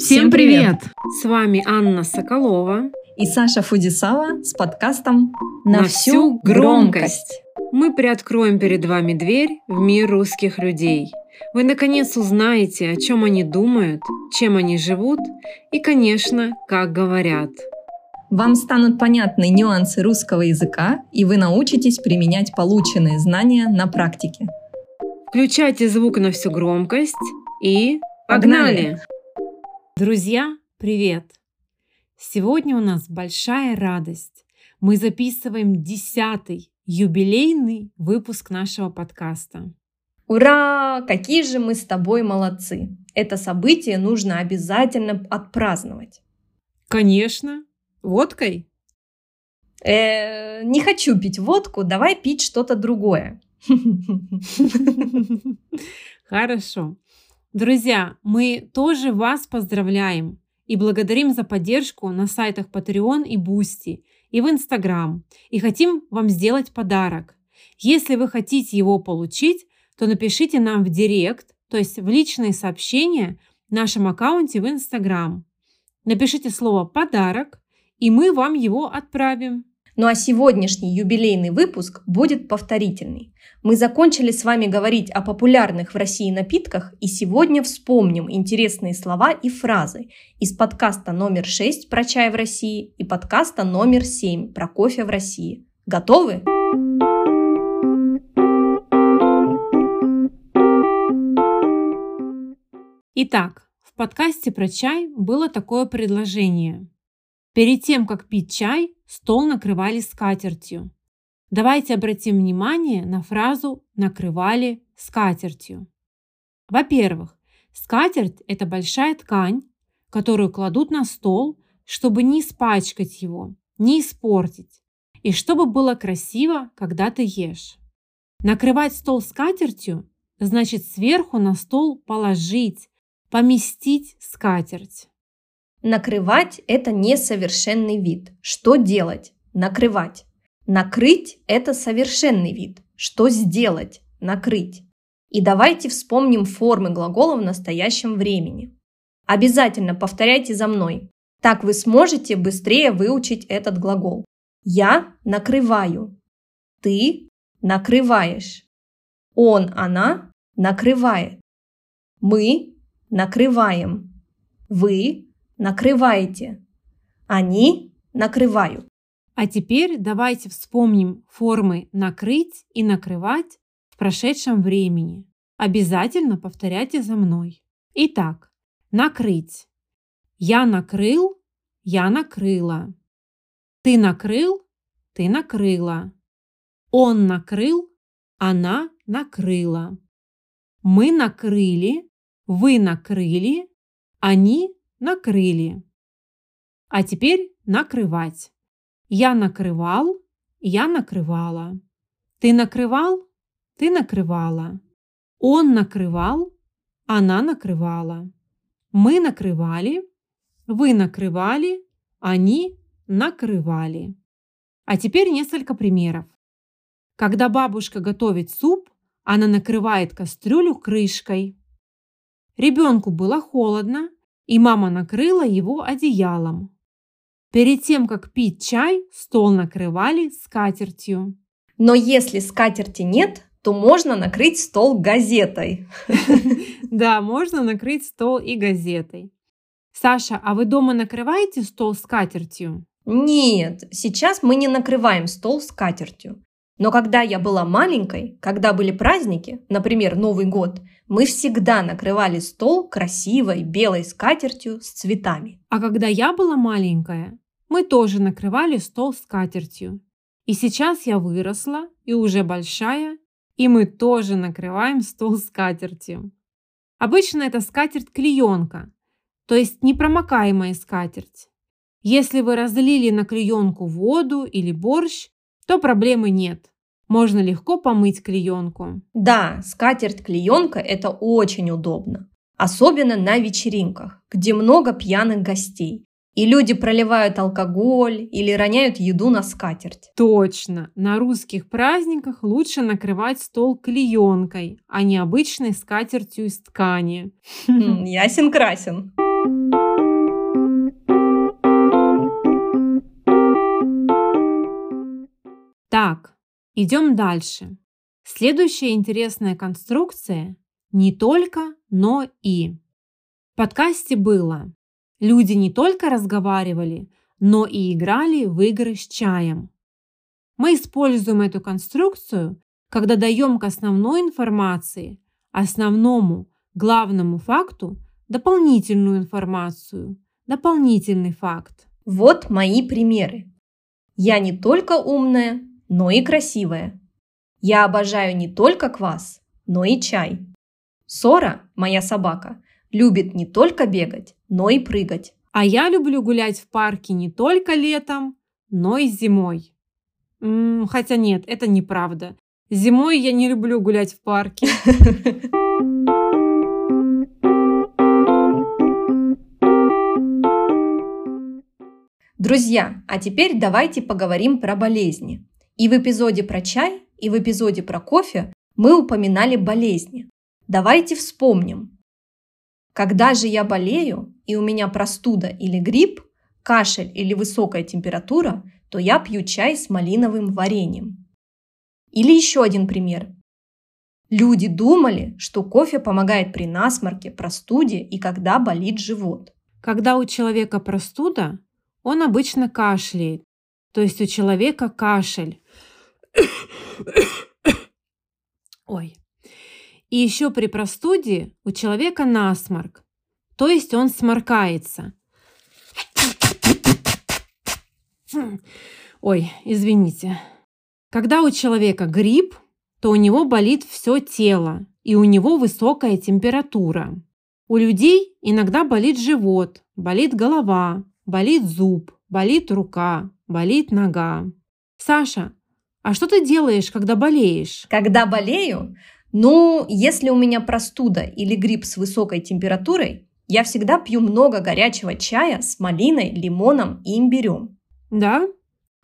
Всем привет! С вами Анна Соколова и Саша Фудисава с подкастом «На, всю громкость». Мы приоткроем перед вами дверь в мир русских людей. Вы наконец узнаете, о чем они думают, чем они живут и, конечно, как говорят. Вам станут понятны нюансы русского языка, и вы научитесь применять полученные знания на практике. Включайте звук на всю громкость и погнали! погнали! Друзья, привет! Сегодня у нас большая радость. Мы записываем десятый юбилейный выпуск нашего подкаста. Ура! Какие же мы с тобой молодцы! Это событие нужно обязательно отпраздновать. Конечно. Водкой? Э, не хочу пить водку, давай пить что-то другое. Хорошо. Друзья, мы тоже вас поздравляем и благодарим за поддержку на сайтах Patreon и Boosty и в Instagram. И хотим вам сделать подарок. Если вы хотите его получить, то напишите нам в директ, то есть в личные сообщения в нашем аккаунте в Instagram. Напишите слово «подарок», и мы вам его отправим. Ну а сегодняшний юбилейный выпуск будет повторительный. Мы закончили с вами говорить о популярных в России напитках и сегодня вспомним интересные слова и фразы из подкаста номер 6 про чай в России и подкаста номер 7 про кофе в России. Готовы? Итак, в подкасте про чай было такое предложение. Перед тем, как пить чай, стол накрывали скатертью. Давайте обратим внимание на фразу «накрывали скатертью». Во-первых, скатерть – это большая ткань, которую кладут на стол, чтобы не испачкать его, не испортить, и чтобы было красиво, когда ты ешь. Накрывать стол скатертью значит сверху на стол положить, поместить скатерть. Накрывать – это несовершенный вид. Что делать? Накрывать. Накрыть – это совершенный вид. Что сделать? Накрыть. И давайте вспомним формы глагола в настоящем времени. Обязательно повторяйте за мной. Так вы сможете быстрее выучить этот глагол. Я накрываю. Ты накрываешь. Он, она накрывает. Мы накрываем. Вы накрываете. Они накрывают. А теперь давайте вспомним формы накрыть и накрывать в прошедшем времени. Обязательно повторяйте за мной. Итак, накрыть. Я накрыл, я накрыла. Ты накрыл, ты накрыла. Он накрыл, она накрыла. Мы накрыли, вы накрыли, они накрыли. А теперь накрывать. Я накрывал, я накрывала. Ты накрывал, ты накрывала. Он накрывал, она накрывала. Мы накрывали, вы накрывали, они накрывали. А теперь несколько примеров. Когда бабушка готовит суп, она накрывает кастрюлю крышкой. Ребенку было холодно, и мама накрыла его одеялом. Перед тем, как пить чай, стол накрывали скатертью. Но если скатерти нет, то можно накрыть стол газетой. Да, можно накрыть стол и газетой. Саша, а вы дома накрываете стол скатертью? Нет, сейчас мы не накрываем стол скатертью. Но когда я была маленькой, когда были праздники, например, Новый год, мы всегда накрывали стол красивой белой скатертью с цветами. А когда я была маленькая, мы тоже накрывали стол скатертью. И сейчас я выросла и уже большая, и мы тоже накрываем стол скатертью. Обычно это скатерть клеенка, то есть непромокаемая скатерть. Если вы разлили на клеенку воду или борщ, то проблемы нет можно легко помыть клеенку. Да, скатерть-клеенка – это очень удобно. Особенно на вечеринках, где много пьяных гостей. И люди проливают алкоголь или роняют еду на скатерть. Точно. На русских праздниках лучше накрывать стол клеенкой, а не обычной скатертью из ткани. Хм, Ясен красен. Так, Идем дальше. Следующая интересная конструкция – не только, но и. В подкасте было Люди не только разговаривали, но и играли в игры с чаем. Мы используем эту конструкцию, когда даем к основной информации, основному, главному факту дополнительную информацию, дополнительный факт. Вот мои примеры. Я не только умная, но и красивая. Я обожаю не только квас, но и чай. Сора, моя собака, любит не только бегать, но и прыгать. А я люблю гулять в парке не только летом, но и зимой. М -м, хотя нет, это неправда. Зимой я не люблю гулять в парке. Друзья, а теперь давайте поговорим про болезни. И в эпизоде про чай, и в эпизоде про кофе мы упоминали болезни. Давайте вспомним, когда же я болею и у меня простуда или грипп, кашель или высокая температура, то я пью чай с малиновым вареньем. Или еще один пример. Люди думали, что кофе помогает при насморке, простуде и когда болит живот. Когда у человека простуда, он обычно кашляет. То есть у человека кашель. Ой. И еще при простуде у человека насморк, то есть он сморкается. Ой, извините. Когда у человека грипп, то у него болит все тело, и у него высокая температура. У людей иногда болит живот, болит голова, болит зуб, болит рука, болит нога. Саша, а что ты делаешь, когда болеешь? Когда болею, ну, если у меня простуда или грипп с высокой температурой, я всегда пью много горячего чая с малиной, лимоном и имбирем. Да?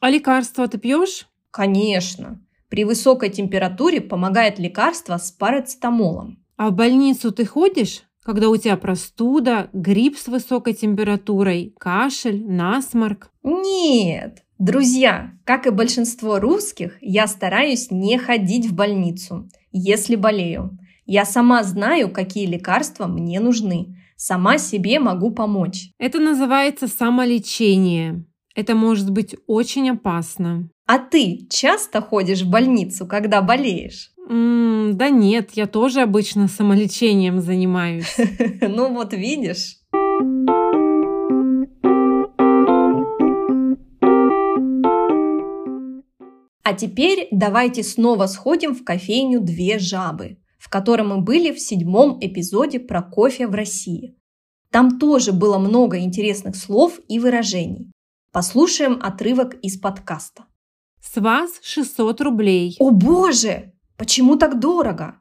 А лекарства ты пьешь? Конечно. При высокой температуре помогает лекарство с парацетамолом. А в больницу ты ходишь, когда у тебя простуда, грипп с высокой температурой, кашель, насморк? Нет. Друзья, как и большинство русских, я стараюсь не ходить в больницу если болею. Я сама знаю, какие лекарства мне нужны. Сама себе могу помочь. Это называется самолечение. Это может быть очень опасно. А ты часто ходишь в больницу, когда болеешь? М -м, да нет, я тоже обычно самолечением занимаюсь. Ну вот видишь. А теперь давайте снова сходим в кофейню «Две жабы», в котором мы были в седьмом эпизоде про кофе в России. Там тоже было много интересных слов и выражений. Послушаем отрывок из подкаста. С вас 600 рублей. О боже! Почему так дорого?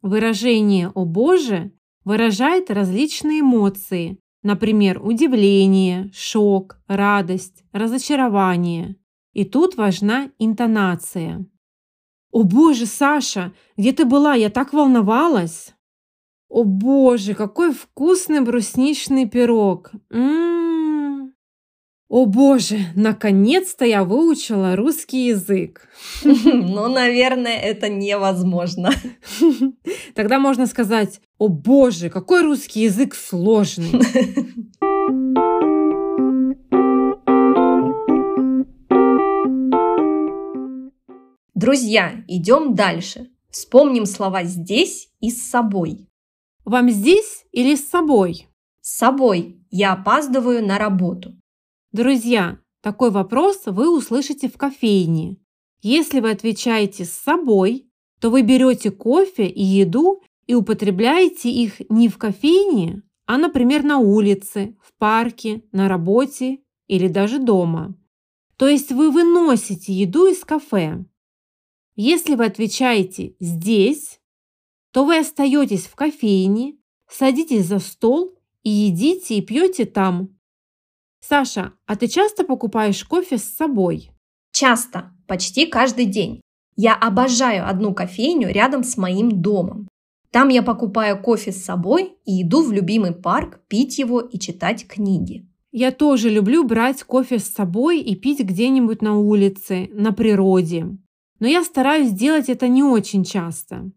Выражение «о боже» выражает различные эмоции, например, удивление, шок, радость, разочарование. И тут важна интонация. «О боже, Саша, где ты была? Я так волновалась!» «О боже, какой вкусный брусничный пирог!» М-м-м. «О боже, наконец-то я выучила русский язык!» Ну, наверное, это невозможно. Тогда можно сказать «О боже, какой русский язык сложный!» Друзья, идем дальше. Вспомним слова «здесь» и «с собой». Вам здесь или с собой? С собой. Я опаздываю на работу. Друзья, такой вопрос вы услышите в кофейне. Если вы отвечаете «с собой», то вы берете кофе и еду и употребляете их не в кофейне, а, например, на улице, в парке, на работе или даже дома. То есть вы выносите еду из кафе. Если вы отвечаете «здесь», то вы остаетесь в кофейне, садитесь за стол и едите и пьете там. Саша, а ты часто покупаешь кофе с собой? Часто, почти каждый день. Я обожаю одну кофейню рядом с моим домом. Там я покупаю кофе с собой и иду в любимый парк пить его и читать книги. Я тоже люблю брать кофе с собой и пить где-нибудь на улице, на природе. Но я стараюсь делать это не очень часто.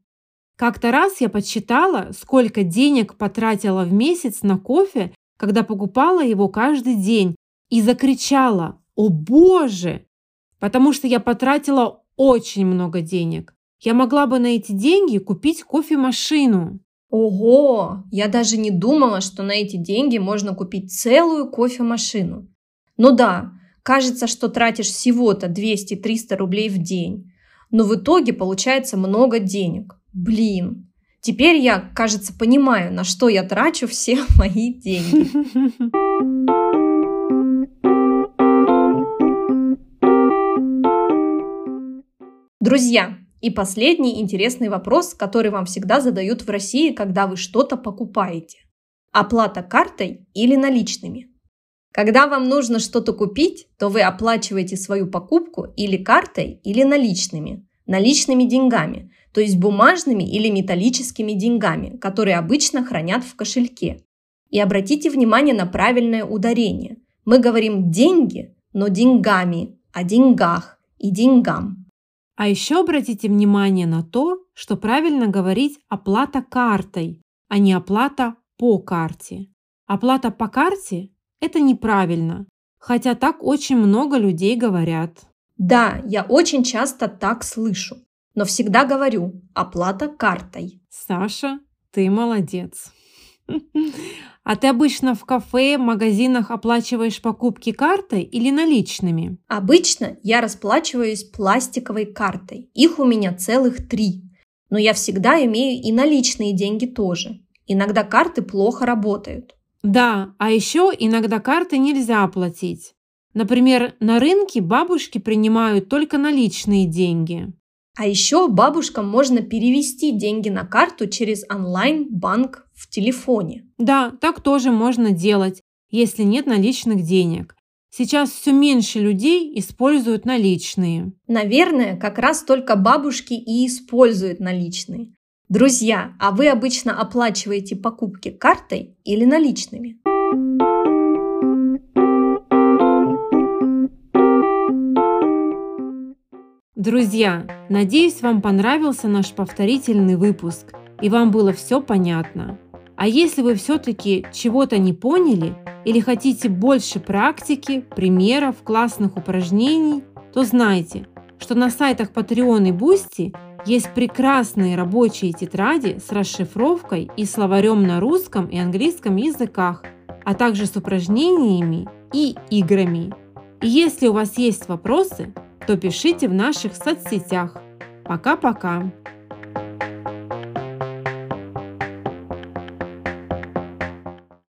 Как-то раз я подсчитала, сколько денег потратила в месяц на кофе, когда покупала его каждый день, и закричала «О боже!», потому что я потратила очень много денег. Я могла бы на эти деньги купить кофемашину. Ого! Я даже не думала, что на эти деньги можно купить целую кофемашину. Ну да, кажется, что тратишь всего-то 200-300 рублей в день. Но в итоге получается много денег. Блин, теперь я, кажется, понимаю, на что я трачу все мои деньги. Друзья, и последний интересный вопрос, который вам всегда задают в России, когда вы что-то покупаете. Оплата картой или наличными? Когда вам нужно что-то купить, то вы оплачиваете свою покупку или картой, или наличными. Наличными деньгами, то есть бумажными или металлическими деньгами, которые обычно хранят в кошельке. И обратите внимание на правильное ударение. Мы говорим «деньги», но деньгами, о деньгах и деньгам. А еще обратите внимание на то, что правильно говорить оплата картой, а не оплата по карте. Оплата по карте – это неправильно, хотя так очень много людей говорят. Да, я очень часто так слышу но всегда говорю «оплата картой». Саша, ты молодец. А ты обычно в кафе, магазинах оплачиваешь покупки картой или наличными? Обычно я расплачиваюсь пластиковой картой. Их у меня целых три. Но я всегда имею и наличные деньги тоже. Иногда карты плохо работают. Да, а еще иногда карты нельзя оплатить. Например, на рынке бабушки принимают только наличные деньги. А еще бабушкам можно перевести деньги на карту через онлайн-банк в телефоне. Да, так тоже можно делать, если нет наличных денег. Сейчас все меньше людей используют наличные. Наверное, как раз только бабушки и используют наличные. Друзья, а вы обычно оплачиваете покупки картой или наличными? Друзья, надеюсь, вам понравился наш повторительный выпуск и вам было все понятно. А если вы все-таки чего-то не поняли или хотите больше практики, примеров, классных упражнений, то знайте, что на сайтах Patreon и Boosty есть прекрасные рабочие тетради с расшифровкой и словарем на русском и английском языках, а также с упражнениями и играми. И если у вас есть вопросы, то пишите в наших соцсетях. Пока-пока!